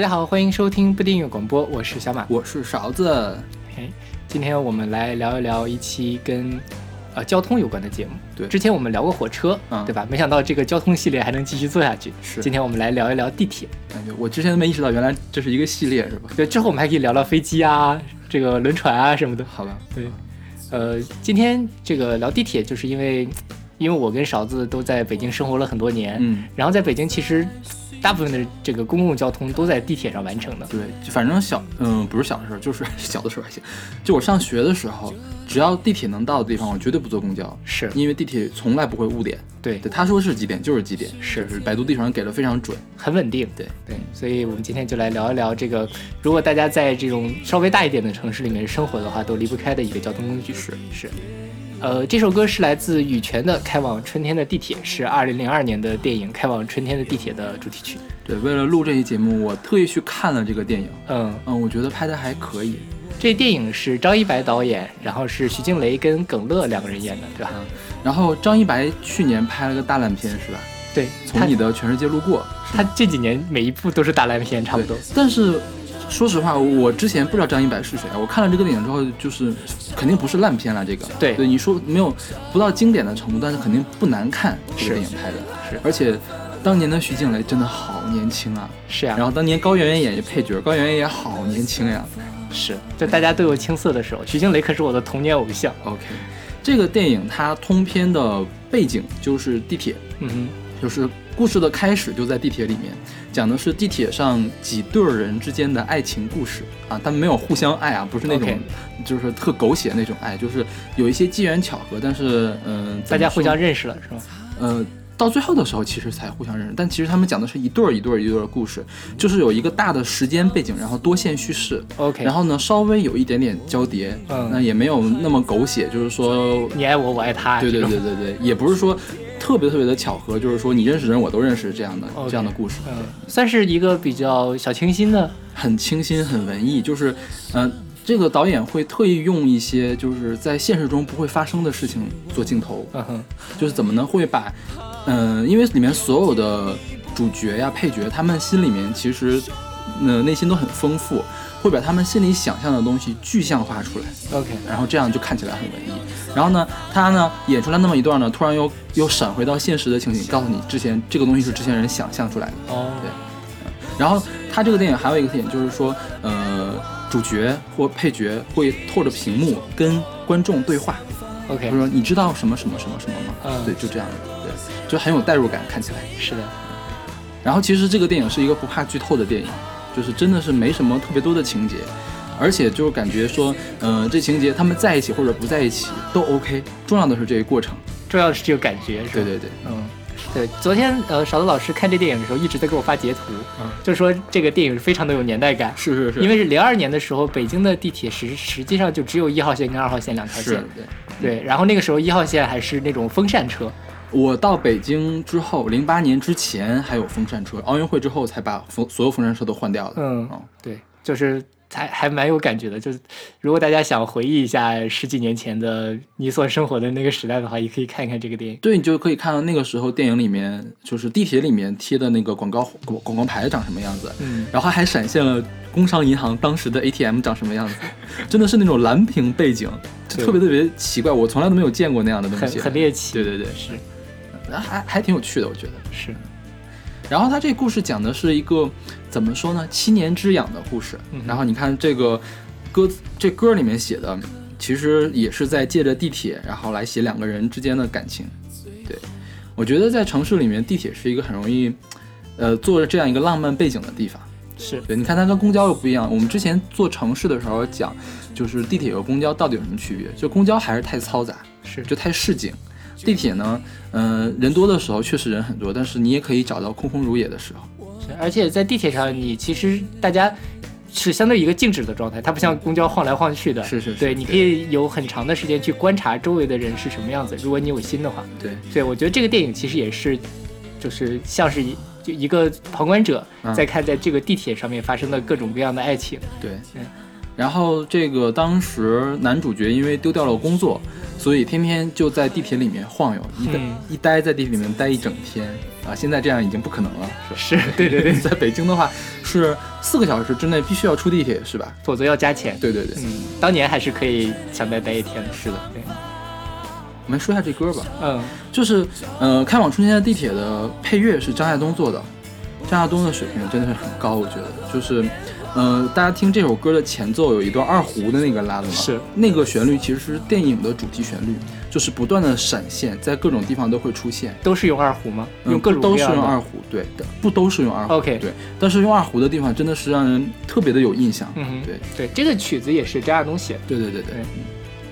大家好，欢迎收听不订阅广播，我是小马，我是勺子。嘿，今天我们来聊一聊一期跟呃交通有关的节目。对之前我们聊过火车，嗯对吧？没想到这个交通系列还能继续做下去。是今天我们来聊一聊地铁。感觉我之前都没意识到，原来这是一个系列，是吧？对，之后我们还可以聊聊飞机啊，这个轮船啊什么的。好吧，对，呃，今天这个聊地铁，就是因为因为我跟勺子都在北京生活了很多年，嗯，然后在北京其实大部分的这个公共交通都在地铁上完成的。对，反正小，嗯，不是小的时候，就是 小的时候还行。就我上学的时候，只要地铁能到的地方，我绝对不坐公交，是因为地铁从来不会误点。对，对，他说是几点就是几点，是就是百度地图上给的非常准。很稳定。对对，所以我们今天就来聊一聊这个，如果大家在这种稍微大一点的城市里面生活的话，都离不开的一个交通工具。是是。呃，这首歌是来自羽泉的《开往春天的地铁》，是二零零二年的电影《开往春天的地铁》的主题曲。对，为了录这期节目，我特意去看了这个电影。嗯，嗯，我觉得拍的还可以。这电影是张一白导演，然后是徐静蕾跟耿乐两个人演的，对吧？然后张一白去年拍了个大烂片，是吧？对，从你的全世界路过。他这几年每一部都是大烂片，差不多。但是说实话，我之前不知道张一白是谁，我看了这个电影之后，就是肯定不是烂片了。这个对对，你说没有不到经典的程度，但是肯定不难看。这是个电影拍的是而且当年的徐静蕾真的好年轻啊。是呀、然后当年高圆圆演配角，高圆圆也好年轻呀。是，就大家都有青涩的时候。徐静蕾可是我的童年偶像。OK，这个电影它通篇的背景就是地铁，嗯哼，就是故事的开始就在地铁里面，讲的是地铁上几对儿人之间的爱情故事啊，他们没有互相爱啊，不是那种就是特狗血那种爱，就是有一些机缘巧合，但是嗯、大家互相认认识了，是吗？呃。到最后的时候，其实才互相认识，但其实他们讲的是一对儿一对儿一对儿的故事，就是有一个大的时间背景，然后多线叙事，OK，然后呢稍微有一点点交叠，嗯那也没有那么狗血，就是说你爱我，我爱他，对对对对对，也不是说特别特别的巧合，就是说你认识人我都认识这样的这样的故事，嗯，算是一个比较小清新的，很清新很文艺，就是嗯、呃这个导演会特意用一些就是在现实中不会发生的事情做镜头，嗯哼，就是怎么呢？会把嗯、因为里面所有的主角呀、配角，他们心里面其实呃内心都很丰富，会把他们心里想象的东西具象化出来。OK，然后这样就看起来很文艺。然后呢，他呢演出来那么一段呢，突然又又闪回到现实的情景，告诉你之前这个东西是之前人想象出来的。哦，对然后他这个电影还有一个特点就是说，呃，主角或配角会透着屏幕跟观众对话，，OK，就说你知道什么什么什么什么吗？嗯对，就这样的，对，就很有代入感，看起来。是的，然后其实这个电影是一个不怕剧透的电影，就是真的是没什么特别多的情节，而且就是感觉说，呃，这情节他们在一起或者不在一起都 OK，重要的是这个过程。重要的是这个感觉，是吧？对对对，嗯，对，昨天呃，勺子老师看这电影的时候一直在给我发截图，嗯。就说这个电影非常的有年代感，是是是，因为是零二年的时候，北京的地铁实实际上就只有一号线跟二号线两条线，对。对，然后那个时候一号线还是那种风扇车，我到北京之后，零八年之前还有风扇车，奥运会之后才把风所有风扇车都换掉了。嗯哦对，就是还还蛮有感觉的。就是如果大家想回忆一下十几年前的你所生活的那个时代的话，也可以看一看这个电影。对，你就可以看到那个时候电影里面，就是地铁里面贴的那个广告广广告牌长什么样子，嗯，然后还闪现了工商银行当时的 ATM 长什么样子，真的是那种蓝屏背景，就特别特别奇怪，我从来都没有见过那样的东很西。很猎奇。对对对，是还还挺有趣的，我觉得。是，然后他这故事讲的是一个怎么说呢，七年之痒的故事。嗯然后你看这个歌，这歌里面写的，其实也是在借着地铁，然后来写两个人之间的感情。对，我觉得在城市里面，地铁是一个很容易，呃，做这样一个浪漫背景的地方。是对，你看它跟公交又不一样。我们之前做城市的时候讲，就是地铁和公交到底有什么区别？就公交还是太嘈杂，是，就太市井。地铁呢，嗯、人多的时候确实人很多，但是你也可以找到空空如也的时候。是而且在地铁上，你其实大家是相对一个静止的状态，它不像公交晃来晃去的。是是是对，你可以有很长的时间去观察周围的人是什么样子。如果你有心的话，对，对我觉得这个电影其实也是，就是像是一就一个旁观者嗯在看在这个地铁上面发生的各种各样的爱情。对嗯，然后这个当时男主角因为丢掉了工作，所以天天就在地铁里面晃悠，一待、嗯一待在地铁里面待一整天啊。现在这样已经不可能了，是 对对对，在北京的话是四个小时之内必须要出地铁，是吧？否则要加钱。对对对，嗯，当年还是可以想待待一天的。是的。对，我们说一下这歌吧，嗯，就是呃，开往春天的地铁的配乐是张亚东做的，张亚东的水平真的是很高，我觉得就是。呃，大家听这首歌的前奏有一段二胡的那个拉的嘛，是那个旋律其实是电影的主题旋律，就是不断的闪现，在各种地方都会出现。都是用二胡吗？嗯用各种不都是用二胡，对的，不都是用二胡 OK 对，但是用二胡的地方真的是让人特别的有印象。嗯对，对，这个曲子也是张亚东写的。对对对对对，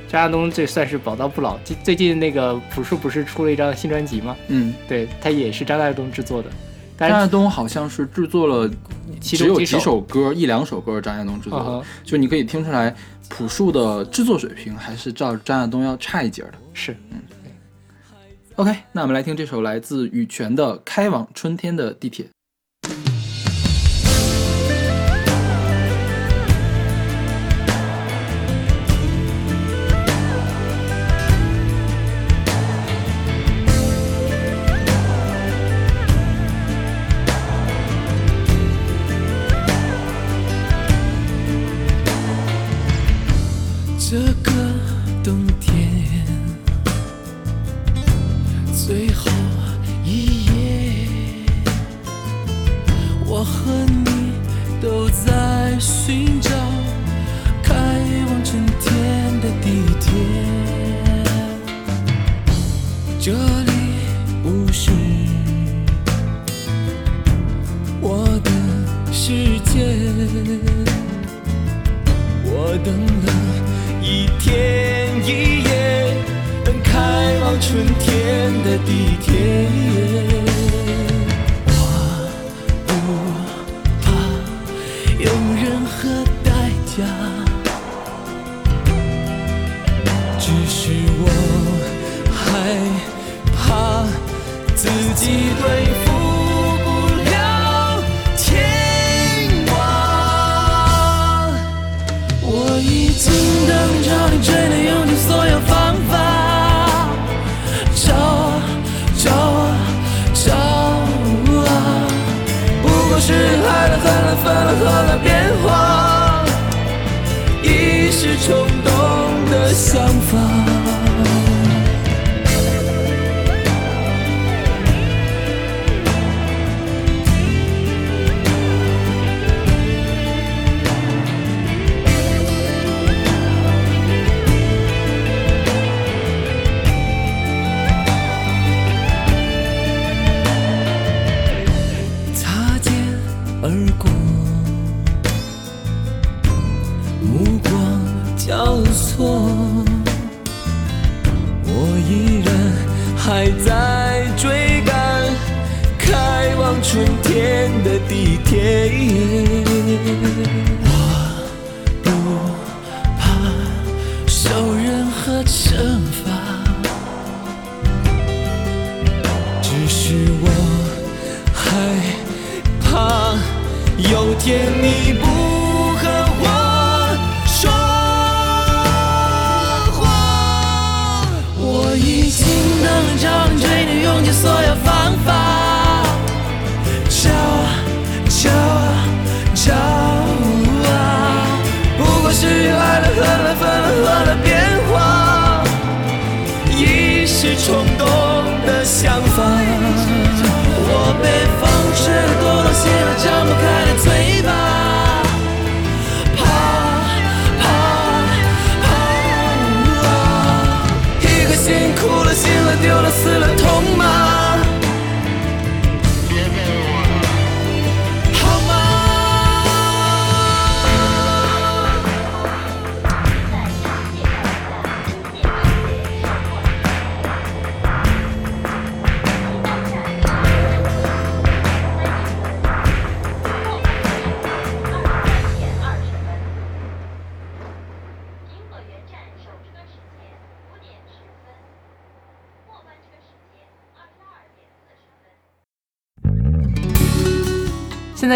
张亚东这算是宝刀不老。最最近那个朴树不是出了一张新专辑吗？嗯，对他也是张亚东制作的，张亚东好像是制作了只有几首首歌，一两首歌是张亚东制作的，就你可以听出来朴树的制作水平还是照张亚东要差一截儿的。是嗯 OK，那我们来听这首来自羽泉的《开往春天的地铁》。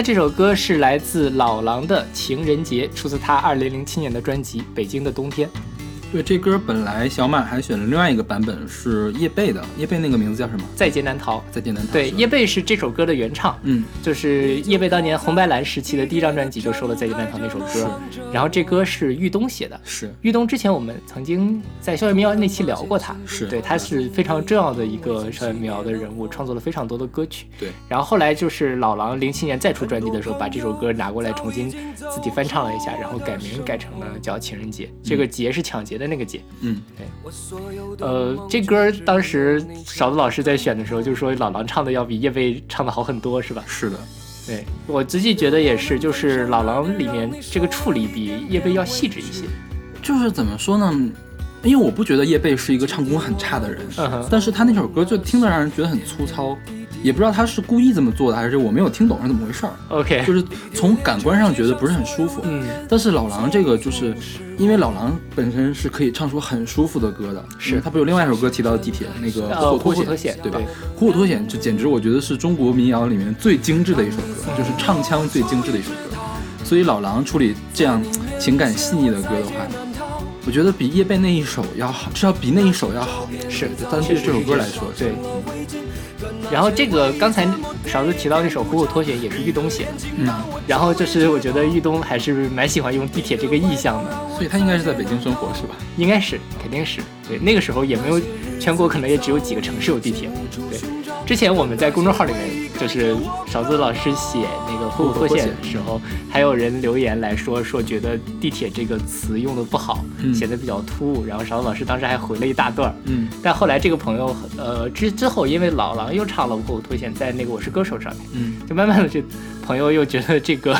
这首歌是来自老狼的《情人节》，出自他二零零七年的专辑《北京的冬天》。对这歌本来小马还选了另外一个版本是叶蓓的，叶蓓那个名字叫什么？在劫难逃。在劫难逃。对，叶蓓是这首歌的原唱，嗯，就是叶蓓当年红白蓝时期的第一张专辑就收了《在劫难逃》那首歌，然后这歌是玉东写的。是玉东之前我们曾经在校园民谣那期聊过他，是对，他是非常重要的一个校园民谣的人物，创作了非常多的歌曲。对，然后后来就是老狼零七年再出专辑的时候，把这首歌拿过来重新自己翻唱了一下，然后改名改成了叫《情人节》，这个劫是抢劫的那个姐。嗯，对呃，这歌当时勺子老师在选的时候就说老狼唱的要比叶蓓唱的好很多，是吧？是的，对我自己觉得也是，就是老狼里面这个处理比叶蓓要细致一些。就是怎么说呢？因为我不觉得叶蓓是一个唱功很差的人，但是他那首歌就听得让人觉得很粗糙，也不知道他是故意这么做的，还是我没有听懂是怎么回事儿。OK，就是从感官上觉得不是很舒服。嗯，但是老狼这个就是，因为老狼本身是可以唱出很舒服的歌的，是他不有另外一首歌提到地铁那个呃虎口脱虎脱险对吧对？虎口脱险这简直我觉得是中国民谣里面最精致的一首歌，就是唱腔最精致的一首歌。所以老狼处理这样情感细腻的歌的话，我觉得比叶蓓那一首要好，至少比那一首要好。是，单对这首歌来说，对。然后这个刚才勺子提到那首《虎口脱险》也是玉东写的，嗯，然后就是我觉得玉东还是蛮喜欢用地铁这个意象的，所以他应该是在北京生活是吧？应该是，肯定是。对，那个时候也没有，全国可能也只有几个城市有地铁。对，之前我们在公众号里面，就是勺子老师写那个《虎口脱险》的时候，还有人留言来说说觉得地铁这个词用的不好，嗯。写的比较突兀，然后勺子老师当时还回了一大段儿。嗯，但后来这个朋友，呃，之之后因为老狼又唱了《虎口脱险》在那个《我是歌手》上面，嗯，就慢慢的这朋友又觉得这个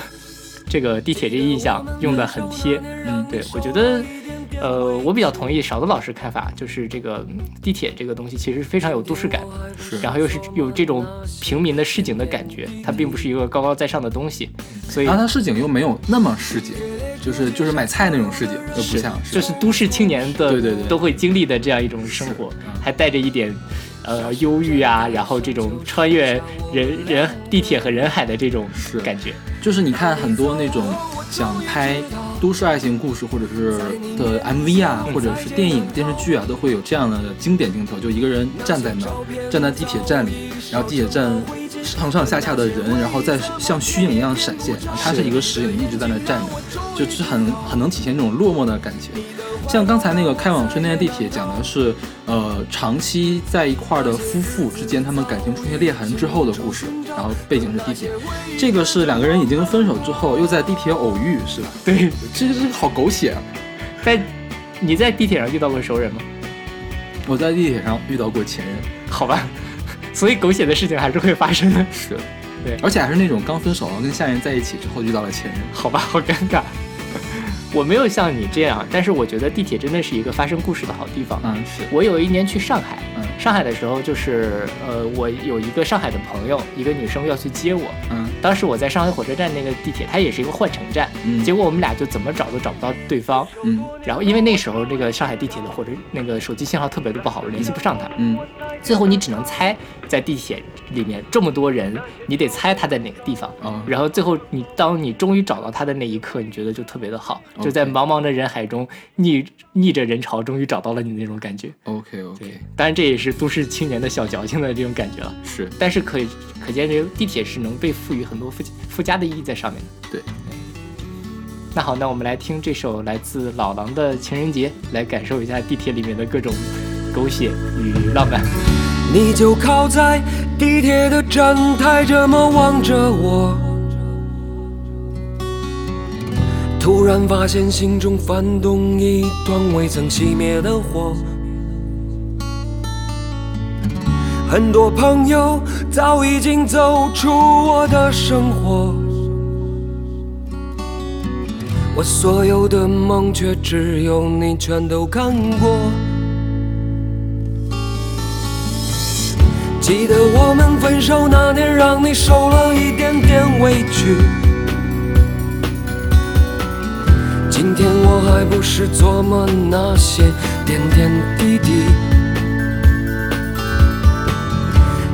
这个地铁这个印象用的很贴，嗯。对我觉得，呃，我比较同意勺子老师看法，就是这个嗯地铁这个东西其实非常有都市感的，是。然后又是有这种平民的市井的感觉，它并不是一个高高在上的东西，所以然后他市井又没有那么市井，就是就是买菜那种市井，又不是像就是都市青年的对对对。都会经历的这样一种生活，还带着一点呃忧郁啊，然后这种穿越人人地铁和人海的这种感觉，就是你看很多那种想拍都市爱情故事或者是的 MV 啊，或者是电影电视剧啊，都会有这样的经典镜头，就一个人站在那儿，站在地铁站里，然后地铁站上上下下的人，然后再像虚影一样闪现，然后他是一个实影一直在那站着，就是很很能体现这种落寞的感觉。像刚才那个开往春天的地铁讲的是，呃，长期在一块儿的夫妇之间，他们感情出现裂痕之后的故事，然后背景是地铁。这个是两个人已经分手之后，又在地铁偶遇，是吧？对，这个这个好狗血啊！在你在地铁上遇到过熟人吗？我在地铁上遇到过前任，好吧，所以狗血的事情还是会发生的，是，对而且还是那种刚分手然后跟下一任在一起之后遇到了前任。好吧，好尴尬。我没有像你这样，但是我觉得地铁真的是一个发生故事的好地方。嗯，是，我有一年去上海，嗯上海的时候就是呃，我有一个上海的朋友，一个女生要去接我。嗯当时我在上海火车站那个地铁，它也是一个换乘站，嗯结果我们俩就怎么找都找不到对方。嗯然后因为那时候那个上海地铁的火车那个手机信号特别的不好，我联系不上他。嗯最后你只能猜，在地铁里面这么多人，你得猜他在哪个地方。嗯然后最后你当你终于找到他的那一刻，你觉得就特别的好，就在茫茫的人海中逆逆着人潮，终于找到了你那种感觉。OK OK，当然这也是都市青年的小矫情的这种感觉了。是，但是可以可见，这个地铁是能被赋予很多附附加的意义在上面的。对。那好，那我们来听这首来自老狼的《情人节》，来感受一下地铁里面的各种狗血与浪漫。你就靠在地铁的站台，这么望着我。突然发现心中翻动一团未曾熄灭的火。很多朋友早已经走出我的生活，我所有的梦却只有你全都看过。记得我们分手那年，让你受了一点点委屈。今天我还不是琢磨那些点点滴滴。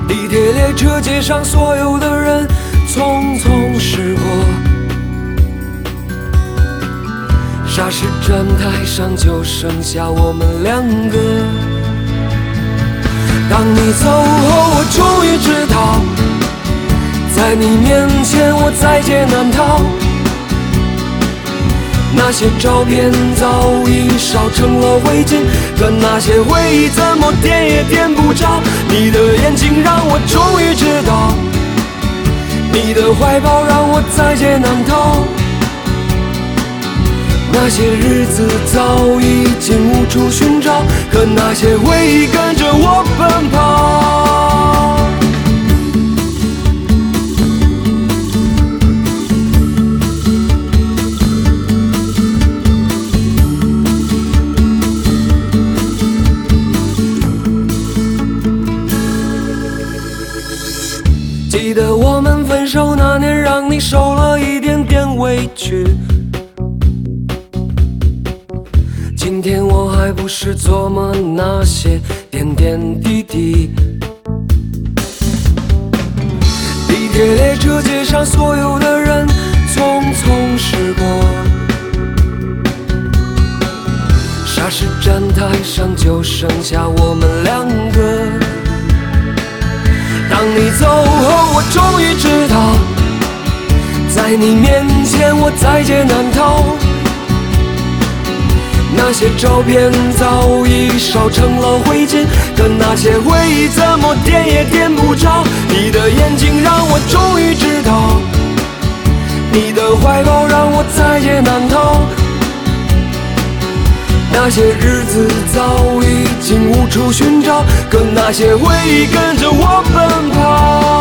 地铁列车街上所有的人，匆匆驶过。霎时站台上就剩下我们两个。当你走后，我终于知道，在你面前我在劫难逃。那些照片早已烧成了灰烬，可那些回忆怎么点也点不着。你的眼睛让我终于知道，你的怀抱让我在劫难逃。那些日子早已经无处寻找，可那些回忆跟着我奔跑。记得我们分手那年，让你受了一点点委屈。天我还不是琢磨那些点点滴滴。地铁列车街上所有的人匆匆驶过，霎时站台上就剩下我们两个。当你走后，我终于知道，在你面前我在劫难逃。那些照片早已烧成了灰烬，可那些回忆怎么点也点不着。你的眼睛让我终于知道，你的怀抱让我在劫难逃。那些日子早已经无处寻找，可那些回忆跟着我奔跑。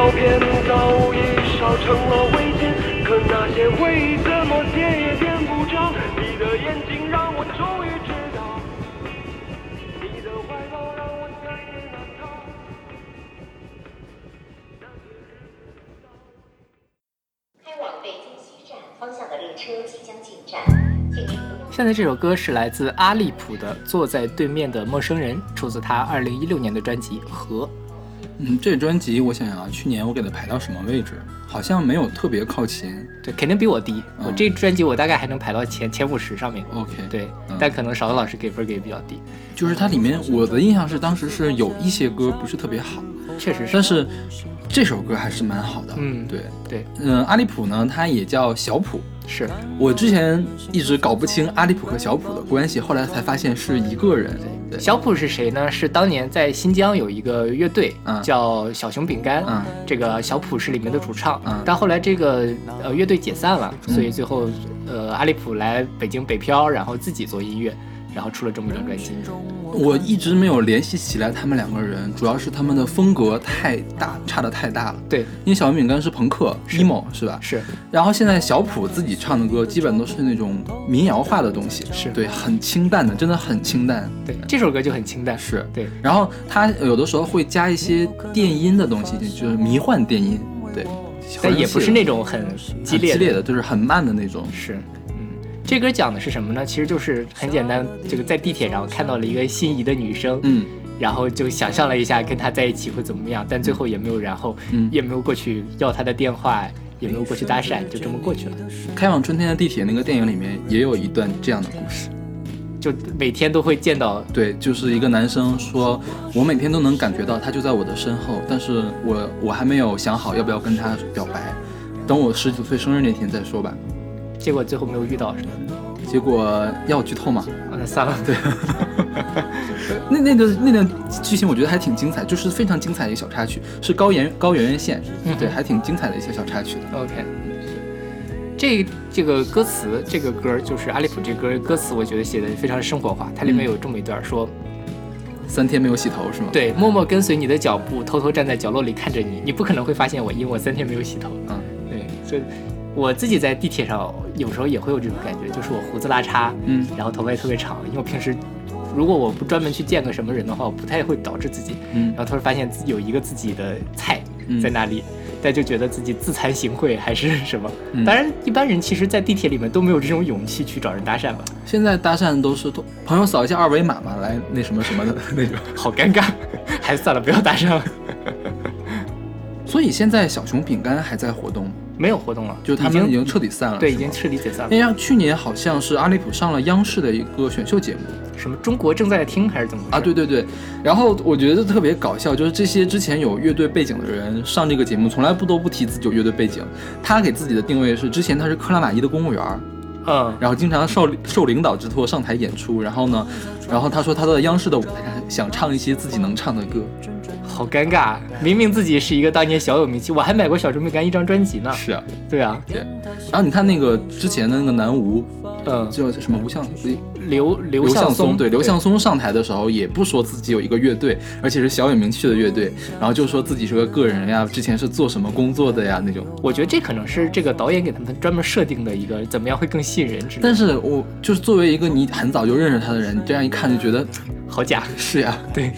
照片早已烧成了灰烬，可那些回忆怎么点也点不着。你的眼睛让我终于知道，你的怀抱让我在劫难逃。开往北京西站方向的列车即将进站，请您。现在这首歌是来自阿利普的《坐在对面的陌生人》，出自他二零一六年的专辑《和》。嗯，这专辑我想想啊，去年我给它排到什么位置？好像没有特别靠前。对，肯定比我低。嗯我这专辑我大概还能排到前前五十上面。OK，对，嗯但可能勺子老师给分给的比较低，就是它里面我的印象是当时是有一些歌不是特别好，确实是。但是这首歌还是蛮好的。嗯对，对，嗯，阿利普呢，它也叫小普。是我之前一直搞不清阿利普和小普的关系，后来才发现是一个人。对，小普是谁呢？是当年在新疆有一个乐队，嗯叫小熊饼干。嗯这个小普是里面的主唱，嗯但后来这个呃乐队解散了，所以最后呃阿利普来北京北漂，然后自己做音乐，然后出了这么一张专辑。我一直没有联系起来他们两个人，主要是他们的风格太大，差的太大了。对，因为小熊饼干是朋克 emo 是吧？是然后现在小普自己唱的歌基本都是那种民谣化的东西，是对，很清淡的，真的很清淡。对，这首歌就很清淡。是对，然后他有的时候会加一些电音的东西，就是迷幻电音，对，但也不是那种很激烈的。激烈的，就是很慢的那种。是，嗯，这歌讲的是什么呢？其实就是很简单，这个在地铁上看到了一个心仪的女生，嗯，然后就想象了一下跟她在一起会怎么样，但最后也没有然后，嗯也没有过去要她的电话，也没有过去搭讪，就这么过去了。开往春天的地铁那个电影里面也有一段这样的故事。就每天都会见到，对，就是一个男生说，我每天都能感觉到他就在我的身后，但是我我还没有想好要不要跟他表白，等我十九岁生日那天再说吧。结果最后没有遇到，是吧？结果要剧透吗？啊，那算了，对，那那个那段剧情我觉得还挺精彩，就是非常精彩的一个小插曲，是高圆高圆圆线，嗯对，还挺精彩的一些小插曲的。OK。这这个歌词，这个歌就是阿利普这歌歌词，我觉得写的非常生活化。它里面有这么一段说，三天没有洗头是吗？，对，默默跟随你的脚步，偷偷站在角落里看着你，你不可能会发现我，因为我三天没有洗头。嗯，对，所以我自己在地铁上有时候也会有这种感觉，就是我胡子拉碴，嗯然后头发也特别长，因为我平时如果我不专门去见个什么人的话，我不太会导致自己，嗯然后突然发现自己有一个自己的菜嗯在那里。但就觉得自己自惭形秽还是什么？嗯当然，一般人其实，在地铁里面都没有这种勇气去找人搭讪吧，现在搭讪都是朋友扫一下二维码嘛，来那什么什么的那种。好尴尬。还是算了，不要搭讪了。所以现在小熊饼干还在活动吗？没有活动了，就他们已经彻底散了，对，已经彻底解散了。那像，去年好像是阿利普上了央视的一个选秀节目什么中国正在听还是怎么？啊，对对对。然后我觉得特别搞笑，就是这些之前有乐队背景的人上这个节目，从来不都不提自己有乐队背景。他给自己的定位是，之前他是克拉玛依的公务员儿，嗯，然后经常受受领导之托上台演出。然后呢，然后他说他在央视的舞台上想唱一些自己能唱的歌。好尴尬，明明自己是一个当年小有名气，我还买过小猪饼干一张专辑呢。是啊，对啊，对。然后你看那个之前的那个南无，嗯，叫什么吴向刘刘刘向向松，对刘向松，上台的时候也不说自己有一个乐队，而且是小有名气的乐队，然后就说自己是个个人呀，之前是做什么工作的呀那种。我觉得这可能是这个导演给他们专门设定的一个怎么样会更吸引人之。但是我就是作为一个你很早就认识他的人，你这样一看就觉得好假，是呀，对。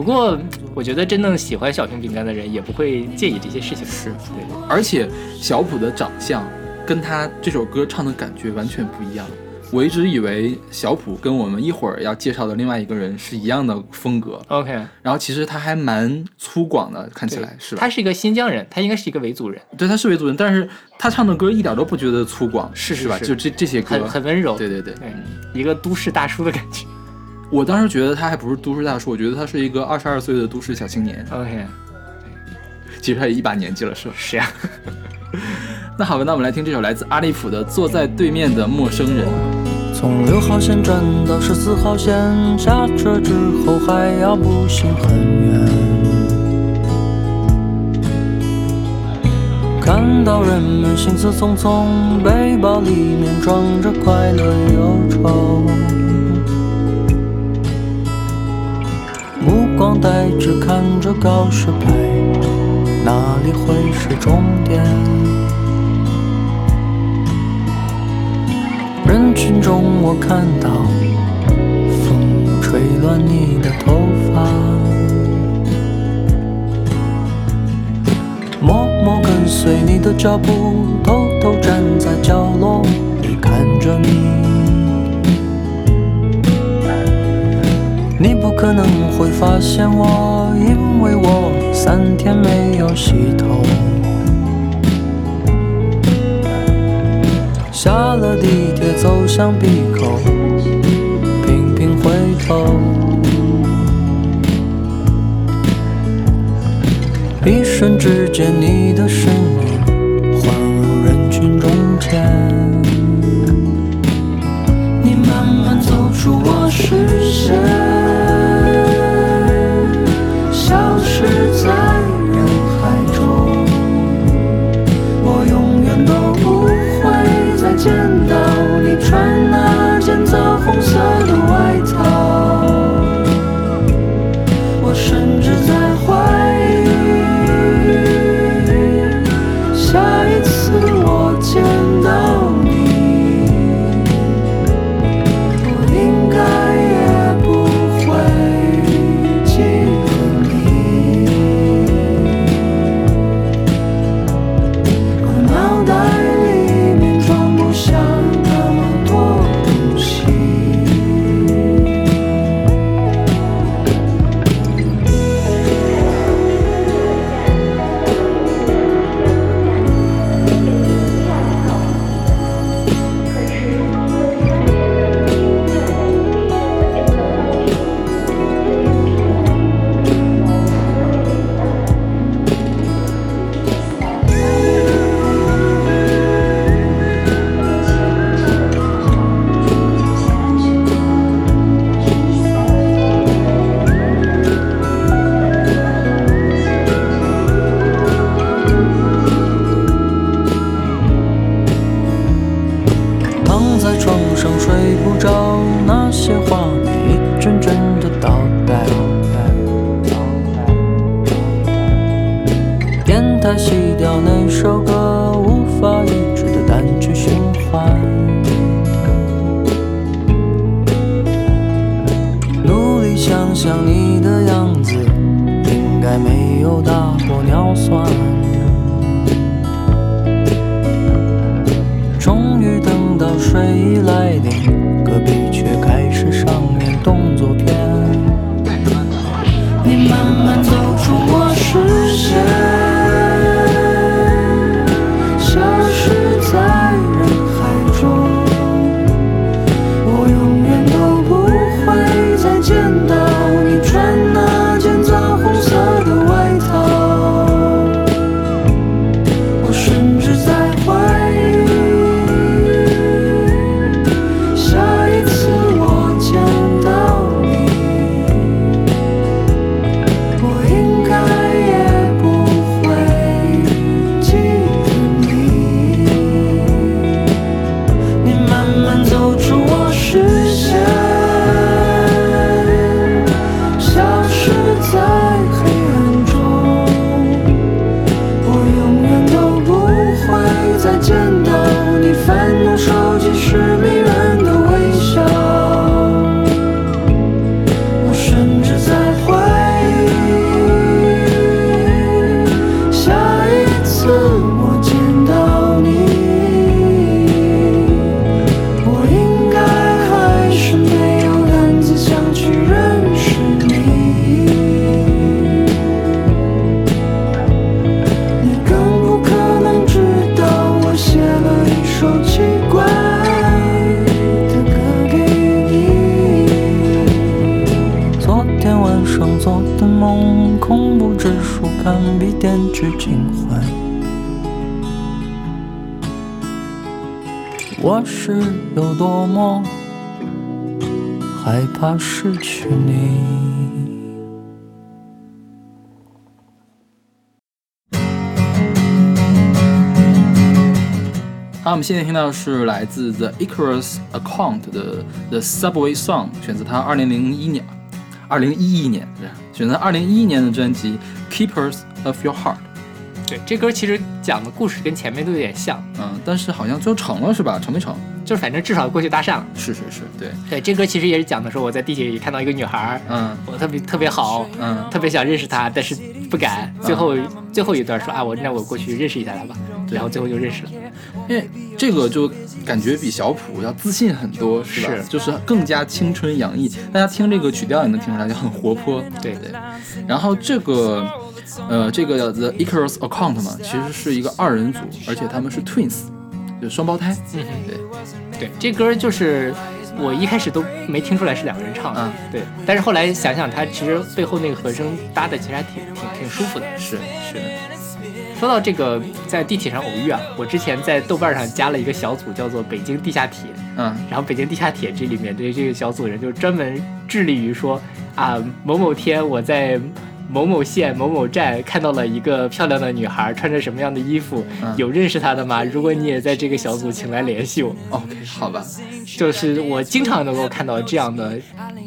不过我觉得真正喜欢小熊饼干的人也不会介意这些事情。是，对。而且小普的长相跟他这首歌唱的感觉完全不一样。我一直以为小普跟我们一会儿要介绍的另外一个人是一样的风格，OK，然后其实他还蛮粗犷的，看起来是吧？他是一个新疆人，他应该是一个维族人，对，他是维族人，但是他唱的歌一点都不觉得粗犷，是吧？是是是就这这些歌很，很温柔。对对对。对，一个都市大叔的感觉。我当时觉得他还不是都市大叔，我觉得他是一个二十二岁的都市小青年，OK，其实他也一把年纪了，是吧？是呀。那好吧，那我们来听这首来自阿利普的《坐在对面的陌生人》。从六号线转到十四号线，下车之后还要步行很远。看到人们行色匆匆，背包里面装着快乐忧愁，光呆滞看着告示牌，哪里会是终点？人群中，我看到风吹乱你的头发，默默跟随你的脚步，偷偷站在角落里看着你。你不可能会发现我，因为我三天没有洗头。下了地铁，走向闭口，频频回头。一瞬之间，你的身影晃入人群中间。你慢慢走出我视线，怕失去你。好，我们现在听到的是来自 The Icarus Account 的 The Subway Song，选择他二零零一年，二零一一年，对，选择二零一一年的专辑 Keepers of Your Heart。对，这歌其实讲的故事跟前面都有点像，嗯，但是好像最后成了是吧？成没成？就是反正至少过去搭讪了。是是是，对，对，这歌其实也是讲的说我在地铁里看到一个女孩，嗯我特别特别好，嗯特别想认识她，但是不敢。最后、最后一段说啊，我那我过去认识一下她吧，然后最后就认识了。因为这个就感觉比小普要自信很多，是吧？是就是更加青春洋溢。大家听这个曲调也能听出来，就很活泼。对对。然后这个，呃，这个 The Icarus Account 嘛，其实是一个二人组，而且他们是 twins，就双胞胎。嗯哼对，对，这歌就是我一开始都没听出来是两个人唱的，嗯对。但是后来想想，他其实背后那个和声搭的其实还挺挺挺舒服的。是是的。说到这个在地铁上偶遇啊，我之前在豆瓣上加了一个小组，叫做“北京地下铁”。嗯然后北京地下铁这里面的这个小组人就专门致力于说啊，某某天我在某某县某某站看到了一个漂亮的女孩，穿着什么样的衣服，嗯有认识她的吗？如果你也在这个小组，请来联系我。OK，好吧，就是我经常能够看到这样的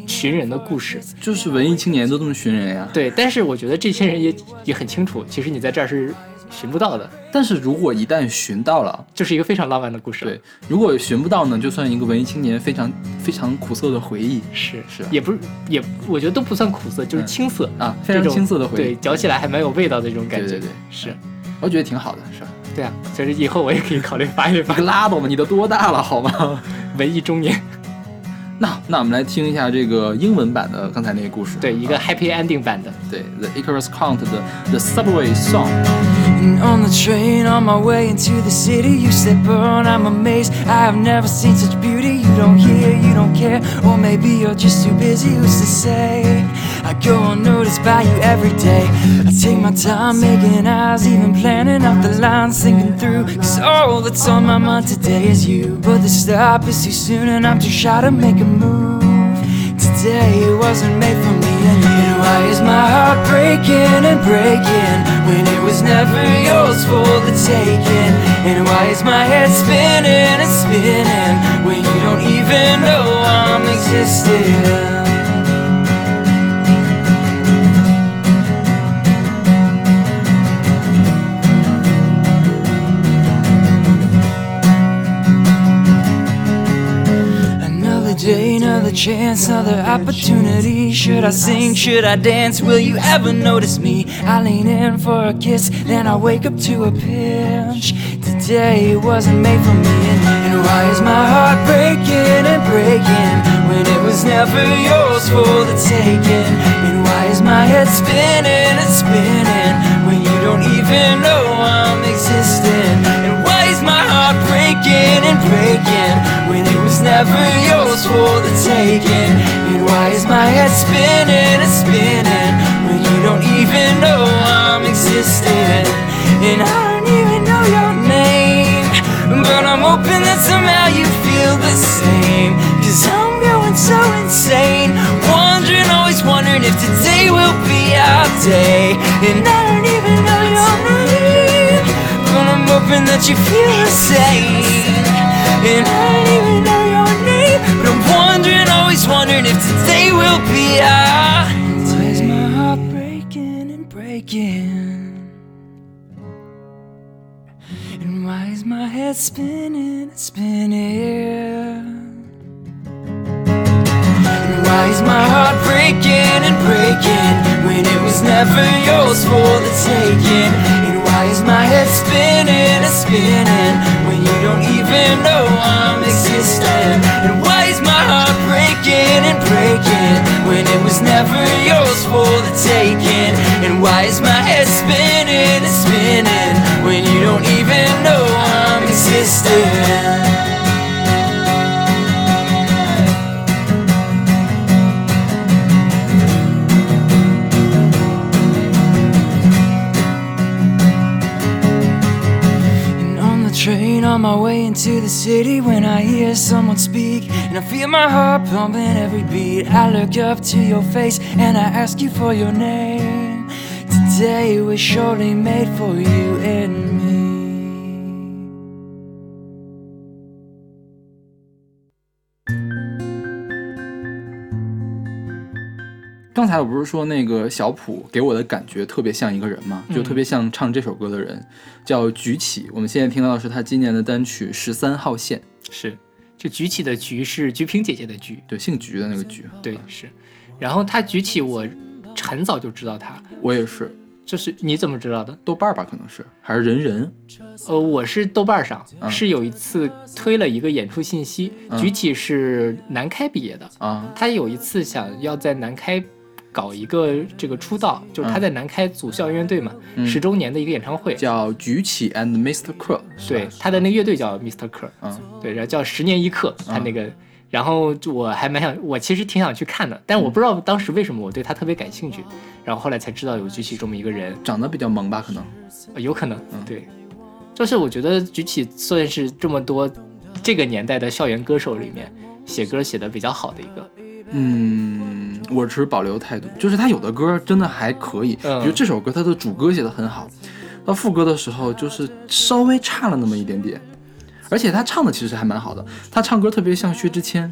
寻人的故事。就是文艺青年都这么寻人呀。对，但是我觉得这些人也也很清楚，其实你在这儿是寻不到的，但是如果一旦寻到了，就是一个非常浪漫的故事。对，，如果寻不到呢，就算一个文艺青年非常非常苦涩的回忆是是也不是也，我觉得都不算苦涩，就是嗯青涩。啊，非常青涩的回忆。对，嚼起来还蛮有味道的这种感觉。对对对是，我觉得挺好的，是吧？对啊，所以以后我也可以考虑发一发你拉倒吧，你都多大了，好吗？文艺中年，那那我们来听一下这个英文版的刚才那个故事。对一个啊 happy ending 版的。对 The Icarus Count 的 The Subway Song。And on the train on my way into the city, you said, Burn, I'm amazed. I have never seen such beauty. You don't hear, you don't care, or maybe you're just too busy. Who's to say? I go unnoticed by you every day. I take my time making eyes, even planning out the lines, thinking through. Cause all that's on my mind today is you. But the stop is too soon, and I'm too shy to make a move. It wasn't made for me and you. And why is my heart breaking and breaking when it was never yours for the taking? And why is my head spinning and spinning when you don't even know I'm existing? Chance, another opportunity. Should I sing? Should I dance? Will you ever notice me? I lean in for a kiss, then I wake up to a pinch. Today today wasn't made for me? And, why is my heart breaking and breaking when it was never yours for the taking? And why is my head spinning and spinning when you don't even know I'm existing? And why is my heart breaking and breaking when it never yours for the taking? And why is my head spinning and spinning when you don't even know I'm existing? And I don't even know your name, but I'm hoping that somehow you feel the same. Cause I'm going so insane, wondering, always wondering if today will be our day. And I don't even know your name, but I'm hoping that you feel the same. And I don't even know wondering, wondering if today will be our. Is my heart breaking and breaking? And why is my head spinning and spinning? And why is my heart breaking and breaking when it was never yours for the taking? And why is my head spinning and spinning when you don't even know was never yours for the taking? And why is my head spinning and spinning when you don't even know I'm existing? City when I hear someone speak and I feel my heart pumping every beat. I look up to your face and I ask you for your name. Today was surely made for you and me. 刚才我不是说那个小普给我的感觉特别像一个人嘛，就特别像唱这首歌的人，叫举起。我们现在听到的是他今年的单曲《十三号线》，是，这举起的举是菊萍姐姐的菊，对，姓菊的那个菊。对，是。然后他举起，我很早就知道他，我也是，就是你怎么知道的？豆瓣儿吧，可能是还是人人呃，我是豆瓣上、嗯是有一次推了一个演出信息，嗯举起是南开毕业的，啊他有一次想要在南开搞一个这个出道，就是他在南开组校园乐队嘛，嗯十周年的一个演唱会。叫举起 and Mr. Crow，对，他的那个乐队叫 Mr. Crow，嗯对，然后叫十年一刻，他那个，然后就我还蛮想，我其实挺想去看的，但我不知道当时为什么我对他特别感兴趣，然后后来才知道有举起这么一个人，长得比较萌吧，可能。呃有可能，嗯对，就是我觉得举起算是这么多这个年代的校园歌手里面写歌写的比较好的一个，嗯，我持保留态度，就是他有的歌真的还可以，嗯。比如这首歌，他的主歌写的很好，到副歌的时候就是稍微差了那么一点点，而且他唱的其实还蛮好的，他唱歌特别像薛之谦，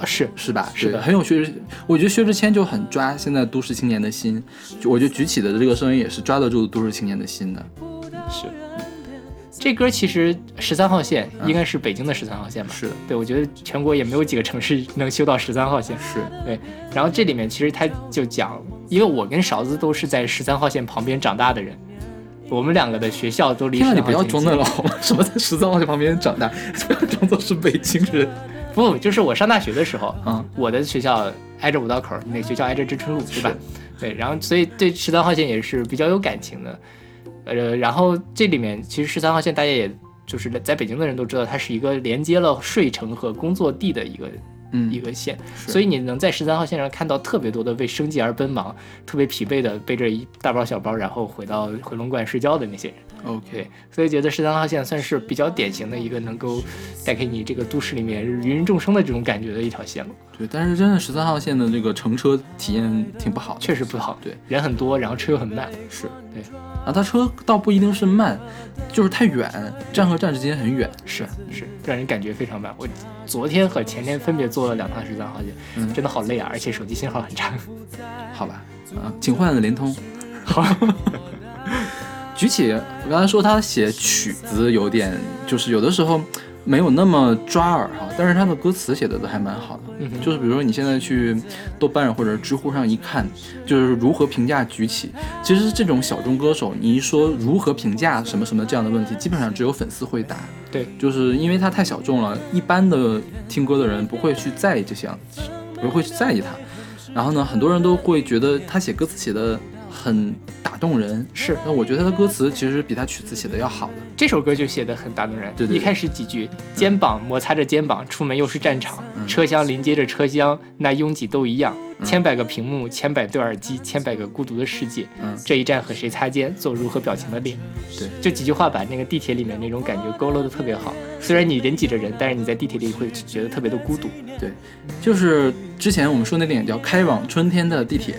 啊是。是吧？是的。很有薛之，我觉得薛之谦就很抓现在都市青年的心，就我觉得举起的这个声音也是抓得住都市青年的心的，是。这歌其实十三号线应该是北京的十三号线吧？是的，对，我觉得全国也没有几个城市能修到十三号线。是，对，然后这里面其实他就讲，因为我跟勺子都是在十三号线旁边长大的人，我们两个的学校都离天啊，13你不要号线近装嫩了好吗？什么在十三号线旁边长大，不要装作是北京人 不，就是我上大学的时候，啊！我的学校挨着五道口，那个学校挨着知春路，对吧？对，然后所以对十三号线也是比较有感情的。呃，然后这里面其实十三号线大家也就是在北京的人都知道，它是一个连接了睡城和工作地的一个嗯一个线，所以你能在十三号线上看到特别多的为生计而奔忙、特别疲惫的背着一大包小包，然后回到回龙观睡觉的那些人。OK，所以觉得十三号线算是比较典型的一个能够带给你这个都市里面芸芸众生的这种感觉的一条线路，对，但是真的十三号线的这个乘车体验挺不好的，确实不好。对，人很多，然后车又很慢。是对，啊，它车倒不一定是慢，就是太远，站和站之间很远。是是，让人感觉非常慢。我昨天和前天分别坐了两趟十三号线，嗯真的好累啊，而且手机信号很差。好吧，啊，请换联通。好，举起，我刚才说他写曲子有点，就是有的时候没有那么抓耳哈，但是他的歌词写的都还蛮好的。嗯就是比如说你现在去豆瓣或者知乎上一看，就是如何评价举起。其实这种小众歌手，你一说如何评价什么什么这样的问题，基本上只有粉丝会答。对，就是因为他太小众了，一般的听歌的人不会去在意这些，不会去在意他。然后呢，很多人都会觉得他写歌词写的很打动人。是那我觉得他的歌词其实比他曲子写的要好的。这首歌就写的很打动人。对对对一开始几句，肩膀摩擦着肩膀，出门又是战场，嗯车厢临接着车厢，那拥挤都一样。千百个屏幕，千百对耳机，千百个孤独的世界。嗯这一站和谁擦肩，做如何表情的脸。对，就几句话把那个地铁里面那种感觉勾勒的特别好。虽然你人挤着人，但是你在地铁里会觉得特别的孤独。对，就是之前我们说那电影叫《开往春天的地铁》，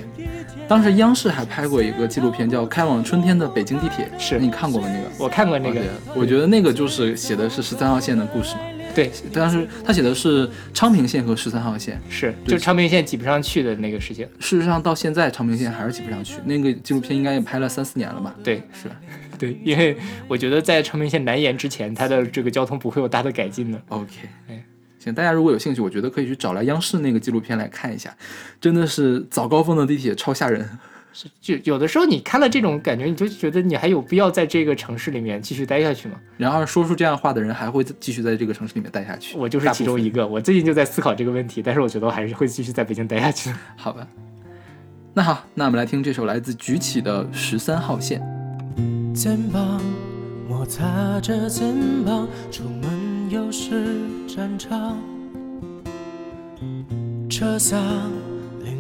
当时央视还拍过一个纪录片叫《开往春天的北京地铁》，是你看过吗？那个？我看过那个，我觉得那个就是写的是十三号线的故事嘛，对，当时他写的是昌平线和十三号线。是对就昌平线挤不上去的那个事情。事实上，到现在昌平线还是挤不上去。那个纪录片应该也拍了三四年了吧？对，是。对，因为我觉得在昌平线南延之前，它的这个交通不会有大的改进的。OK，哎行，大家如果有兴趣，我觉得可以去找来央视那个纪录片来看一下，真的是早高峰的地铁超吓人。就有的时候你看了这种感觉，你就觉得你还有必要在这个城市里面继续待下去吗？然而说出这样话的人还会继续在这个城市里面待下去。我就是其中一个。我最近就在思考这个问题，但是我觉得我还是会继续在北京待下去的。好吧，那好，那我们来听这首来自举起的十三号线。肩膀摩擦着肩膀，出门又是战场。车厢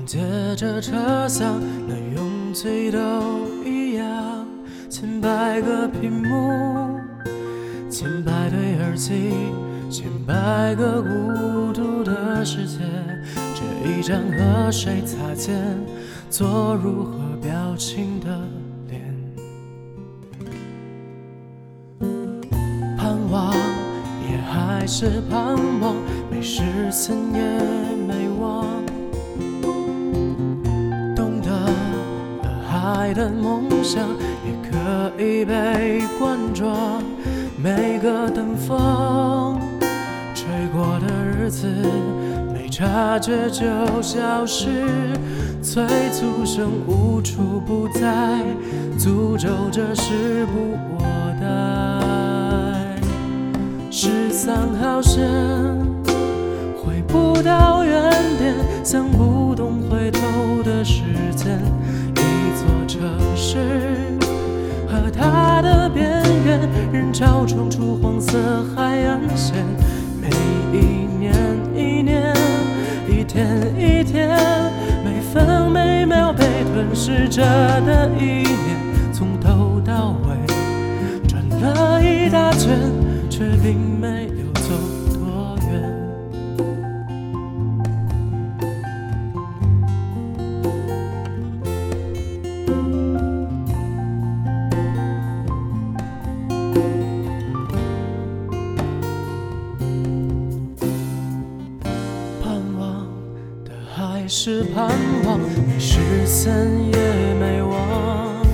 连接着车厢，那拥挤都一样。千百个屏幕，千百对耳机，千百个孤独的世界。这一张和谁擦肩，做如何表情的脸。盼望也还是盼望，没实现也没忘。爱的梦想，也可以被灌装。每个等风吹过的日子，没察觉就消失。催促声无处不在，诅咒着时不我待。十三号线回不到原点，想不懂回头的时间。城市和它的边缘，人潮冲出黄色海岸线。每一年一年，一天一天，每分每秒被吞噬着的一年，从头到尾转了一大圈，却并没是盼望，没实现也没忘。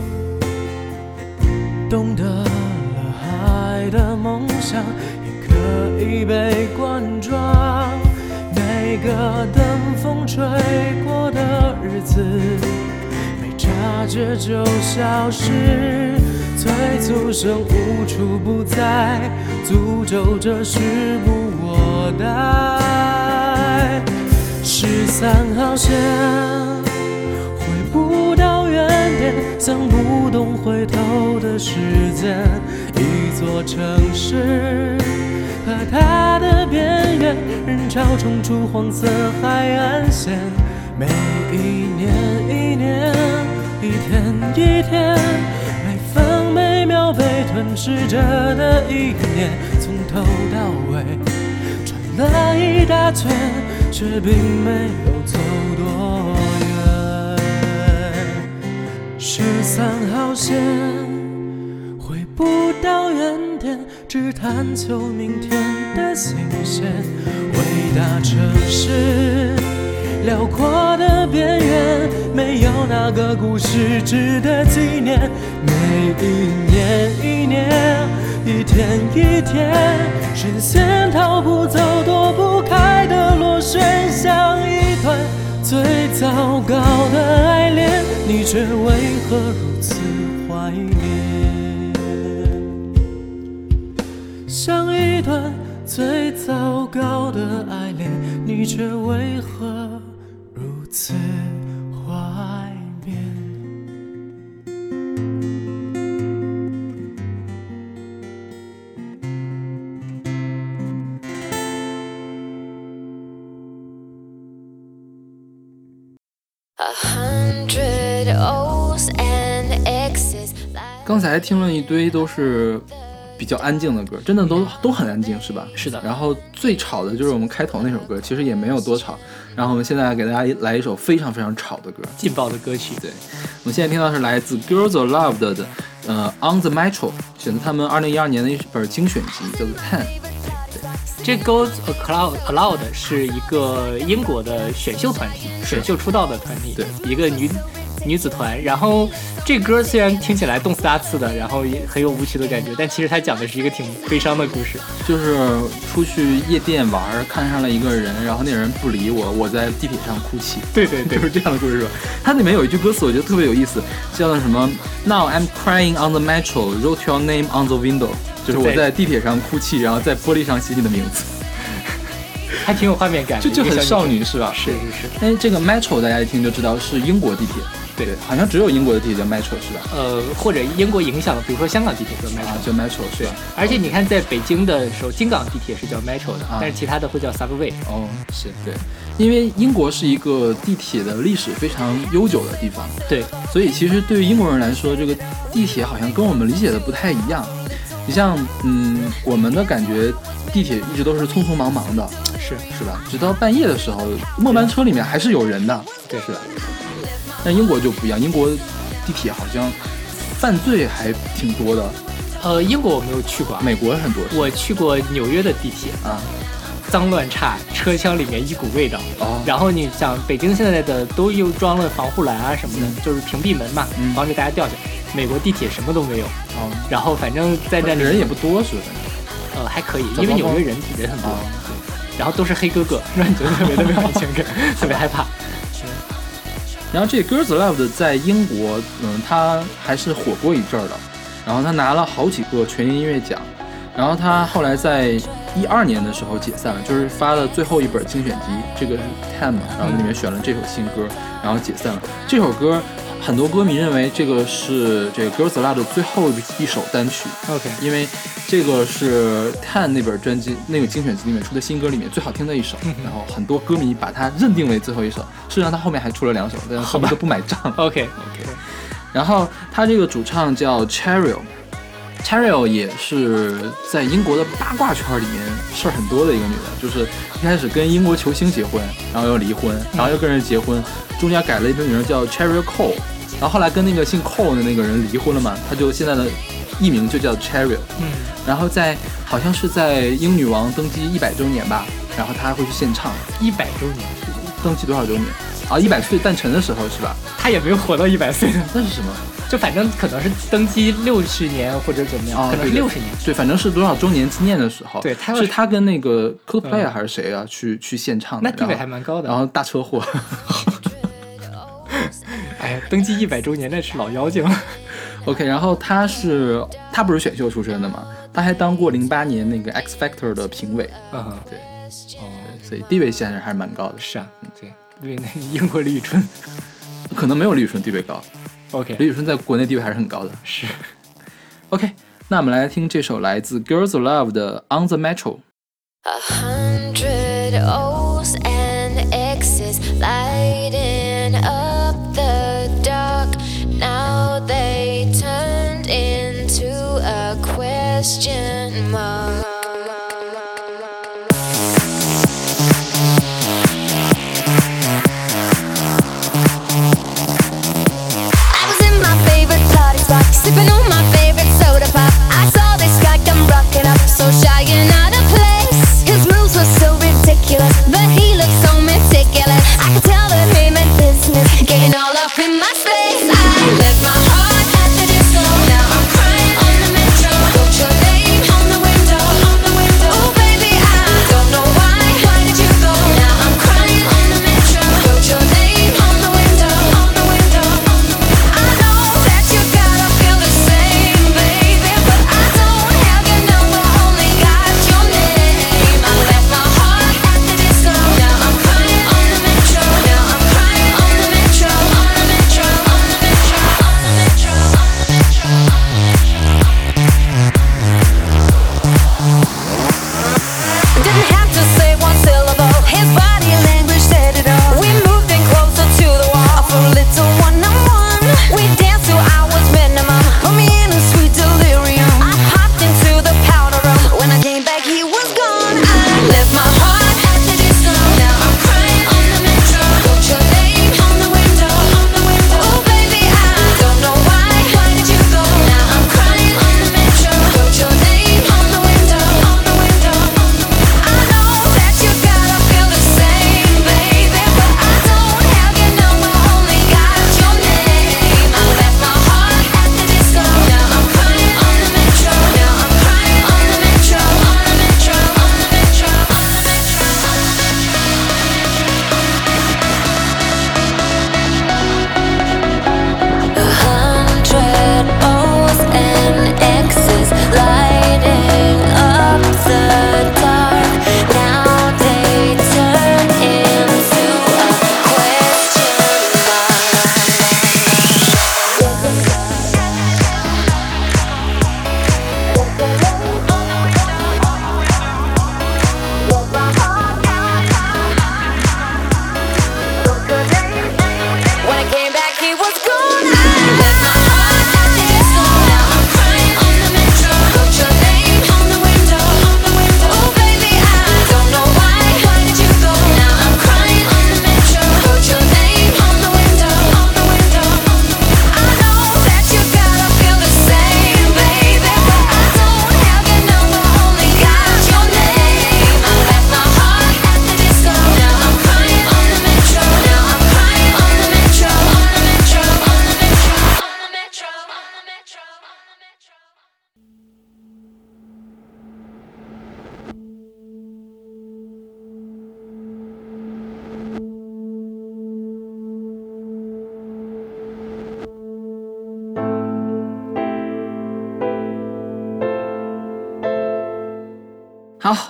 懂得了海的梦想，也可以被灌装。每个等风吹过的日子，没察觉就消失。催促声无处不在，诅咒着时不我待。十三号线回不到原点，想不动回头的时间。一座城市和它的边缘，人潮冲出黄色海岸线。每一年一年，一天一天，每分每秒被吞噬着的一年，从头到尾了一大圈，却并没有走多远。十三号线回不到原点，只探求明天的新鲜。伟大城市，辽阔的边缘，没有哪个故事值得纪念。每一年一年，一天一天，视线逃不走、躲不开的螺旋，像一段最糟糕的爱恋，你却为何如此怀念？像一段最糟糕的爱恋，你却为何如此刚才听了一堆都是比较安静的歌，真的都都很安静，是吧？是的然后最吵的就是我们开头那首歌，其实也没有多吵。然后我们现在给大家来一首非常非常吵的歌。劲爆的歌曲。对，我们现在听到是来自 Girls Aloud 的，呃，On the Metro，选择他们二零一二年的一本精选集，叫做 Ten。这 Goes Aloud Aloud 是一个英国的选秀团体，选秀出道的团体，对一个女女子团。然后这歌虽然听起来动次打次的，然后也很有舞曲的感觉，但其实它讲的是一个挺悲伤的故事。就是出去夜店玩，看上了一个人，然后那人不理我，我在地铁上哭泣。对对对就，是这样的故事是吧？它里面有一句歌词，我觉得特别有意思，叫做什么？Now I'm crying on the metro, wrote your name on the window。就是我在地铁上哭泣，然后在玻璃上写你的名字，还挺有画面感，就就很少女是吧？是是是。但是，这个 metro 大家一听就知道是英国地铁，对好像只有英国的地铁叫 metro 是吧？呃，或者英国影响的，比如说香港地铁叫 metro，、啊，叫 metro 是吧？而且你看在北京的时候，京港地铁是叫 metro 的，啊但是其他的会叫 subway。哦，是对，因为英国是一个地铁的历史非常悠久的地方，对，所以其实对于英国人来说，这个地铁好像跟我们理解的不太一样。你像，嗯，我们的感觉，地铁一直都是匆匆忙忙的，是是吧？直到半夜的时候，末班车里面还是有人的，对是吧？但英国就不一样，英国地铁好像犯罪还挺多的，呃，英国我没有去过啊，美国很多我去过纽约的地铁，啊，脏乱差，车厢里面一股味道。哦然后你想，北京现在的都又装了防护栏啊什么的，就是屏蔽门嘛，嗯防止大家掉下来。美国地铁什么都没有，哦，然后反正在那里人也不多是吧？呃还可以，因为纽约人人很多，哦然后都是黑哥哥，让你觉得特别的没有安全感，特别害怕。然后这 Girls Love 的在英国，嗯，他还是火过一阵儿的，然后他拿了好几个全英音乐奖，然后他后来在一二年的时候解散了，就是发了最后一本精选集，这个是 Ten 嘛，然后里面选了这首新歌，然后解散了。这首歌很多歌迷认为这个是这个 Girls Aloud 最后一首单曲，OK，因为这个是 Ten 那本专辑那个精选集里面出的新歌里面最好听的一首，嗯然后很多歌迷把它认定为最后一首，事实上他后面还出了两首，但是好吧。后面都不买账。OK OK，然后他这个主唱叫 Cheryl。Cheryl 也是在英国的八卦圈里面事儿很多的一个女的，就是一开始跟英国球星结婚，然后又离婚，然后又跟人结婚，中间改了一个名叫 Cheryl Cole，然后后来跟那个姓 Cole 的那个人离婚了嘛，她就现在的艺名就叫 Cheryl。嗯，然后在好像是在英女王登基一百周年吧，然后她会去献唱，一百周年，登基多少周年啊？一百岁诞辰的时候是吧？她也没有活到一百岁，那是什么？就反正可能是登基六十年或者怎么样，啊，可能是六十年。对，反正是多少周年纪念的时候，对他是是他跟那个 Coldplay 嗯还是谁啊，去去献唱的，那地位还蛮高的。然后大车祸。哎呀，登基一百周年那是老妖精了。OK，然后他是他不是选秀出身的嘛，他还当过零八年那个 X Factor 的评委，嗯哼，对，哦，所以地位现在还是蛮高的，是啊，对，因为那英国李宇春。可能没有李宇春地位高，OK，李宇春在国内地位还是很高的。是 OK，那我们来听这首来自 Girls Love 的 On the Metro。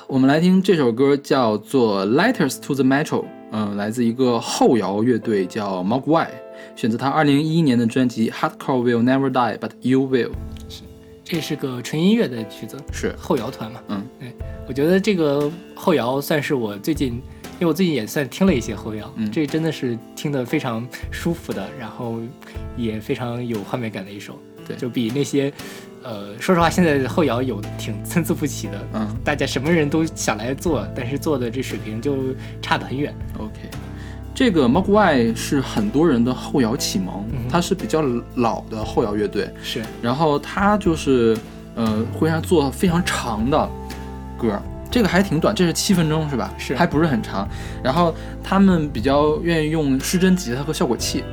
我们来听这首歌，叫做《Letters to the Metro》，嗯，来自一个后摇乐队叫 Mogwai，选择他二零一一年的专辑《Hardcore Will Never Die But You Will》。是这是个纯音乐的曲子，是后摇团嘛。嗯，对，我觉得这个后摇算是我最近，因为我最近也算听了一些后摇，嗯这真的是听得非常舒服的，然后也非常有画面感的一首。对就比那些，呃，说实话，现在后摇有挺参差不齐的，嗯大家什么人都想来做，但是做的这水平就差得很远。，OK。这个 Mogwai 是很多人的后摇启蒙，嗯它是比较老的后摇乐队，是，然后它就是呃会让做非常长的歌，这个还挺短，这是七分钟是吧？是还不是很长。然后他们比较愿意用失真吉他和效果器，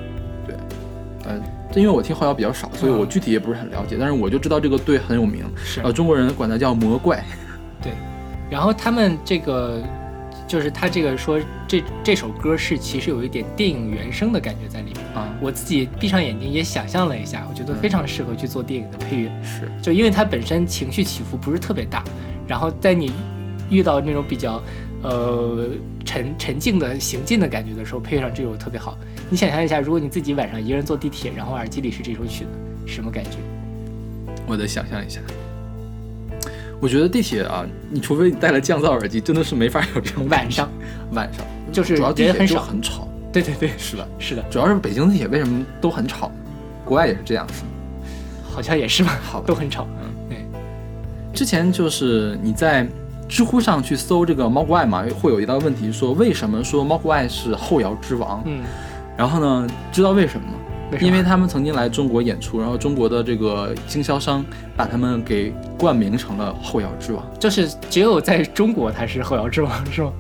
对，呃，因为我听后摇比较少，所以我嗯。具体也不是很了解，但是我就知道这个队很有名，是。呃，中国人管它叫魔怪，对然后他们这个，就是他这个说这这首歌是其实有一点电影原声的感觉在里面。啊，我自己闭上眼睛也想象了一下，我觉得非常适合去做电影的配乐，是，就因为它本身情绪起伏不是特别大，然后在你遇到那种比较呃沉沉静的行进的感觉的时候，配上这首特别好。你想象一下，如果你自己晚上一个人坐地铁，然后耳机里是这首曲子，什么感觉？我得想象一下。我觉得地铁啊，你除非你戴了降噪耳机，真的是没法有这种晚上，晚上就是主要地铁就很少很吵，对对对，是的。是的，主要是北京地铁为什么都很吵？国外也是这样。好像也是吧，好吧都很吵。嗯，对之前就是你在知乎上去搜这个 Mogwai 嘛，会有一道问题说为什么说 Mogwai 是后摇之王？嗯，然后呢，知道为什么吗？为什么因为他们曾经来中国演出，然后中国的这个经销商把他们给冠名成了后摇之王。就是只有在中国他是后摇之王，是吗？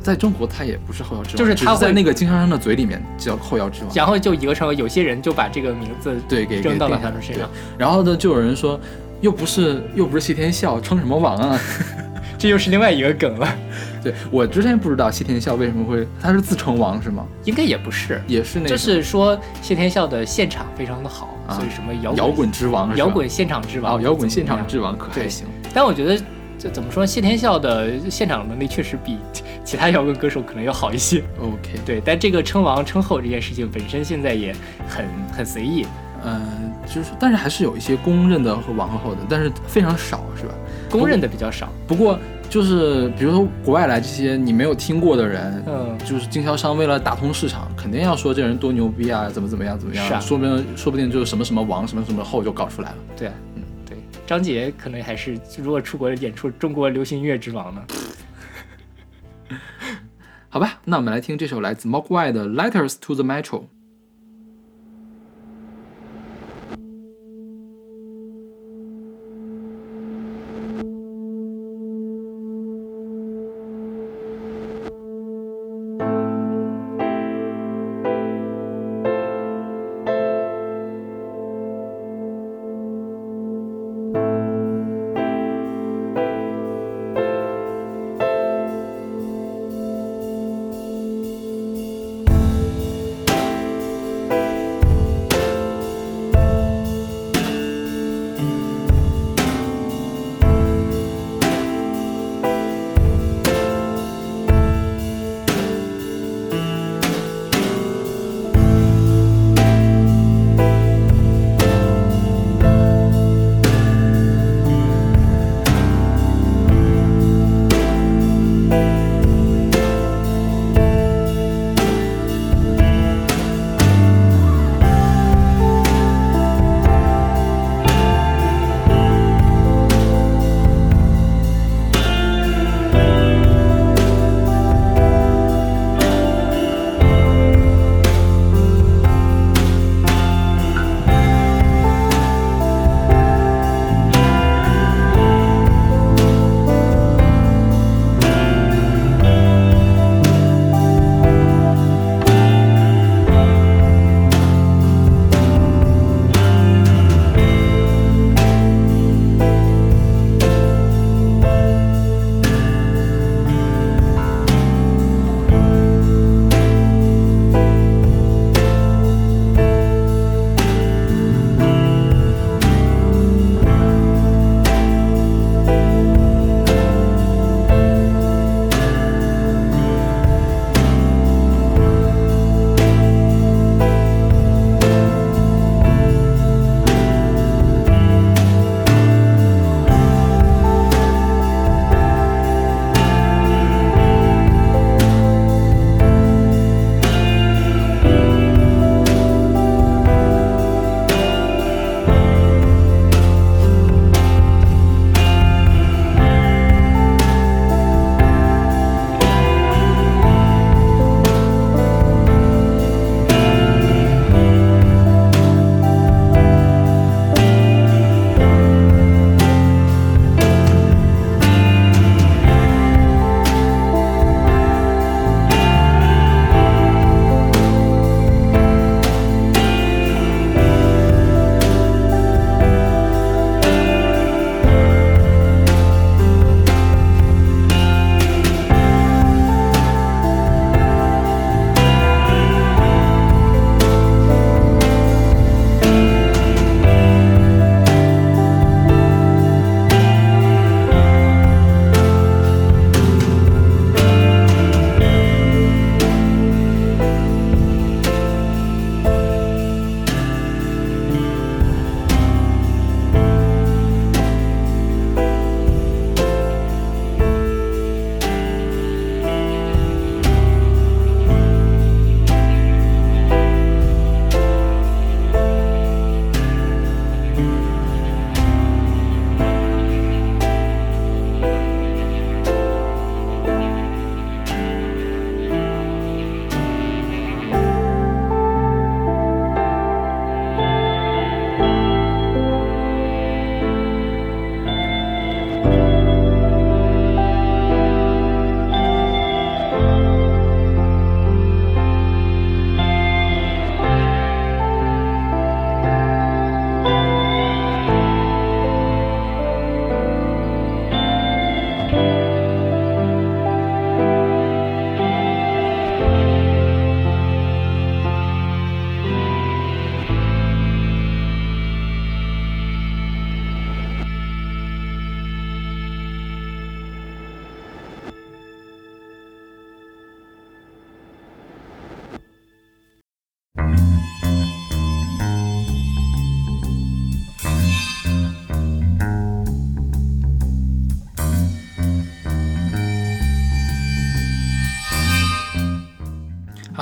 在中国，他也不是后摇之王，就是他在那个经销商的嘴里面叫后摇之王。然后就一个成为有些人就把这个名字对，给扔到了他们身上，然后呢，就有人说，又不是又不是谢天笑，称什么王啊？这又是另外一个梗了。对我之前不知道谢天笑为什么会，他是自称王是吗？应该也不是，也是那种就是说谢天笑的现场非常的好，啊所以什么摇滚摇滚之王，摇滚现场之王哦，摇滚现场之王可还行。但我觉得这怎么说，谢天笑的现场能力确实比其他摇滚歌手可能要好一些。OK，对，但这个称王称后这件事情本身现在也很很随意，嗯、就是但是还是有一些公认的和王和后的，但是非常少是吧？公认的比较少。不过就是比如说国外来这些你没有听过的人，嗯，就是经销商为了打通市场，肯定要说这人多牛逼啊，怎么怎么样怎么样，是啊说不定说不定就是什么什么王什么什么后就搞出来了。对啊，对，张杰可能还是如果出国演出中国流行音乐之王呢。好吧，那我们来听这首来自 Mogwai 的《Letters to the Metro》。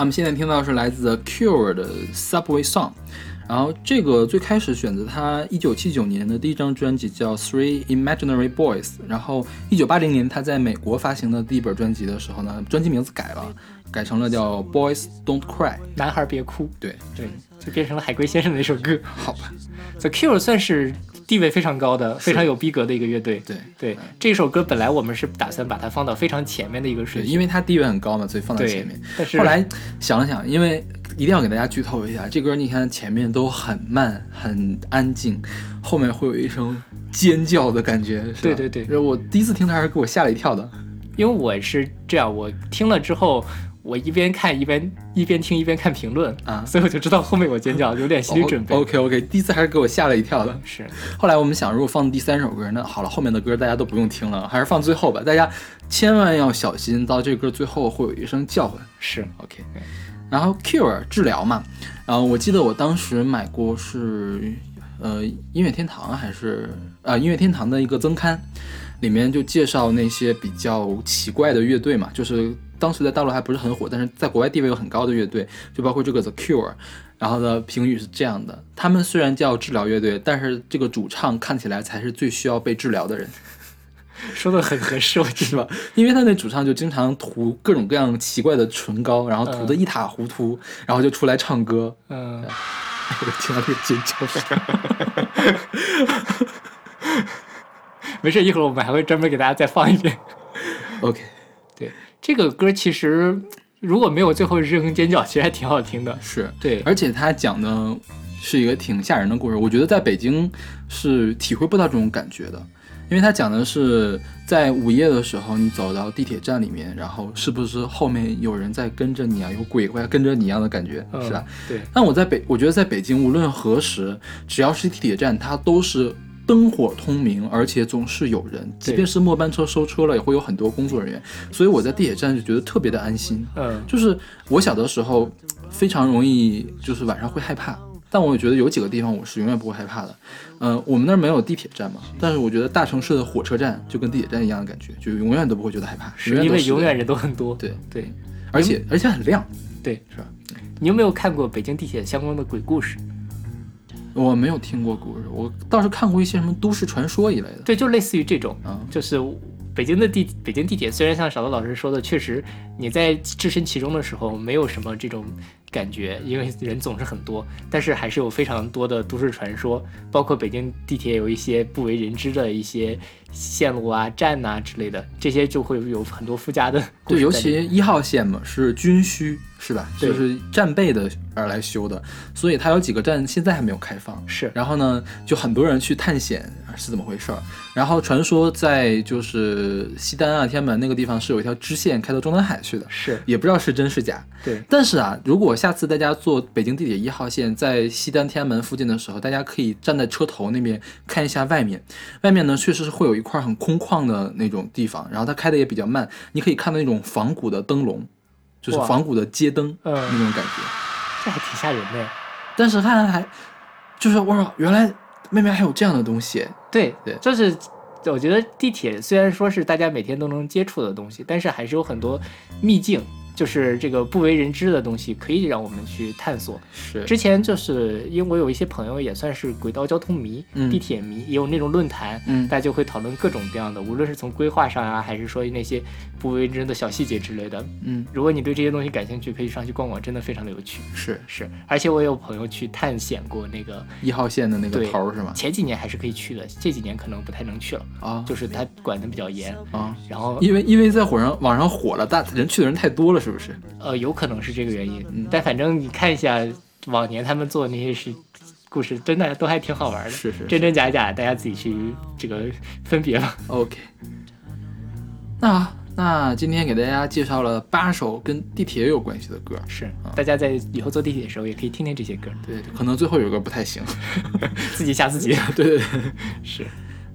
我们现在听到是来自 The Cure 的 Subway Song，然后这个最开始选择他一九七九年的第一张专辑叫 Three Imaginary Boys，然后一九八零年他在美国发行的第一本专辑的时候呢，专辑名字改了，改成了叫 Boys Don't Cry。男孩别哭，对，对，就变成了海龟先生的那首歌。好吧，The Cure 算是地位非常高的、非常有逼格的一个乐队。对对，这首歌本来我们是打算把它放到非常前面的一个顺对，序，因为它地位很高嘛，所以放在前面。但是后来想了想，因为一定要给大家剧透一下，这歌你看前面都很慢很安静，后面会有一声尖叫的感觉。是吧对对对我第一次听它还是给我吓了一跳的。因为我是这样，我听了之后。我一边看一边一边听一边看评论啊所以我就知道后面有尖叫，有点心理准备。OK OK，第一次还是给我吓了一跳的。是，后来我们想，如果放第三首歌，那好了，后面的歌大家都不用听了，还是放最后吧。大家千万要小心，到这歌最后会有一声叫唤。是 OK，然后 Cure 治疗嘛，然后我记得我当时买过是呃音乐天堂还是呃音乐天堂的一个增刊，里面就介绍那些比较奇怪的乐队嘛，就是当时在大陆还不是很火，但是在国外地位又很高的乐队，就包括这个 The Cure。然后呢，评语是这样的：他们虽然叫治疗乐队，但是这个主唱看起来才是最需要被治疗的人。说的很合适，我觉得是吧？因为他那主唱就经常涂各种各样奇怪的唇膏，然后涂的一塌糊涂，然后就出来唱歌。嗯，我听到这个尖叫声。没事，一会儿我们还会专门给大家再放一遍。OK，对，这个歌其实如果没有最后一声尖叫，其实还挺好听的。是对，而且他讲的是一个挺吓人的故事，我觉得在北京是体会不到这种感觉的。因为他讲的是在午夜的时候，你走到地铁站里面，然后是不是后面有人在跟着你啊，有鬼怪跟着你一样的感觉，嗯是吧？？对，但我在北，我觉得在北京无论何时，只要是地铁站，它都是灯火通明，而且总是有人。即便是末班车收车了，也会有很多工作人员。所以我在地铁站就觉得特别的安心。嗯，就是我小的时候非常容易，就是晚上会害怕。但我觉得有几个地方我是永远不会害怕的。嗯、我们那儿没有地铁站嘛，但是我觉得大城市的火车站就跟地铁站一样的感觉，就永远都不会觉得害怕，是因为永远人都很多。对，对而且而且很亮，对，是吧？你有没有看过北京地铁相关的鬼故事？我没有听过故事，我倒是看过一些什么都市传说一类的。对，就类似于这种，嗯就是北京的地北京地铁，虽然像小豆老师说的，确实你在置身其中的时候没有什么这种感觉，因为人总是很多，但是还是有非常多的都市传说，包括北京地铁有一些不为人知的一些线路啊、站呐、之类的，这些就会有很多附加的对，尤其一号线嘛，是军需，是吧？就是战备的而来修的，所以它有几个站现在还没有开放。是然后呢，就很多人去探险是怎么回事儿。然后传说在就是西单啊、天安门那个地方是有一条支线开到中南海去的，是，也不知道是真是假。对，但是啊，如果下次大家坐北京地铁一号线在西单天安门附近的时候，大家可以站在车头那边看一下外面。外面呢，确实是会有一块很空旷的那种地方，然后它开的也比较慢，你可以看到那种仿古的灯笼，就是仿古的街灯、嗯那种感觉。这还挺吓人的。但是看还就是哇，原来外面还有这样的东西。对对就是我觉得地铁虽然说是大家每天都能接触的东西，但是还是有很多秘境，就是这个不为人知的东西，可以让我们去探索。是之前就是因为我有一些朋友也算是轨道交通迷、嗯地铁迷，也有那种论坛，嗯大家就会讨论各种各样的，无论是从规划上啊，还是说那些不为人知的小细节之类的。嗯如果你对这些东西感兴趣，可以上去逛逛，真的非常的有趣。是是，而且我有朋友去探险过那个，一号线的那个头儿是吗？前几年还是可以去的，这几年可能不太能去了，啊，就是他管的比较严。啊，然后因为因为在火上网上火了，大人去的人太多了，是不是？呃，有可能是这个原因，嗯但反正你看一下往年他们做的那些事故事，真的都还挺好玩的，是是是。真真假假，大家自己去这个分别吧。OK，那好那今天给大家介绍了八首跟地铁有关系的歌，是，大家在以后坐地铁的时候也可以听听这些歌，对，可能最后有一个不太行。自己吓自己。对对对，是，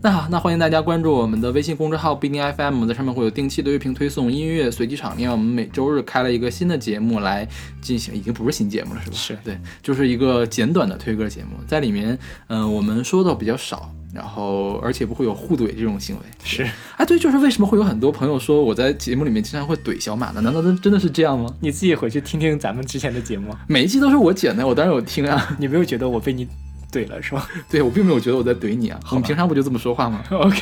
那好，那欢迎大家关注我们的微信公众号不一定 FM，在上面会有定期的乐评推送、音乐随机场。因为我们每周日开了一个新的节目来进行，已经不是新节目了，是吧？是对，就是一个简短的推歌节目，在里面，嗯、我们说的比较少，然后而且不会有互怼这种行为。是哎，对，就是为什么会有很多朋友说我在节目里面经常会怼小马呢？难道真真的是这样吗？你自己回去听听咱们之前的节目，每一期都是我剪的，我当然有听啊。你没有觉得我被你怼了是吧 对我并没有觉得我在怼你啊，我们平常不就这么说话吗？？OK，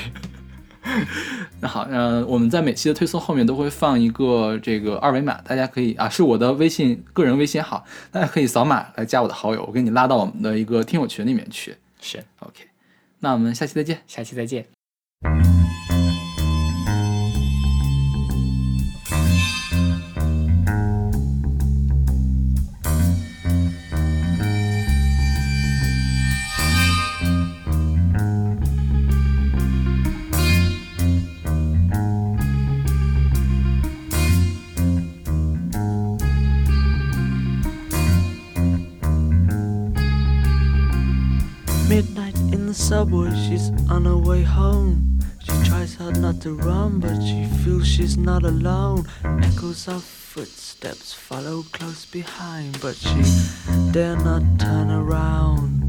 那好，呃，我们在每期的推送后面都会放一个这个二维码，大家可以啊，是我的微信个人微信号，大家可以扫码来加我的好友，我给你拉到我们的一个听友群里面去。是，OK，那我们下期再见。下期再见。Subway, she's on her way home. She tries hard not to run, but she feels she's not alone. Echoes of footsteps follow close behind, but she dare not turn around.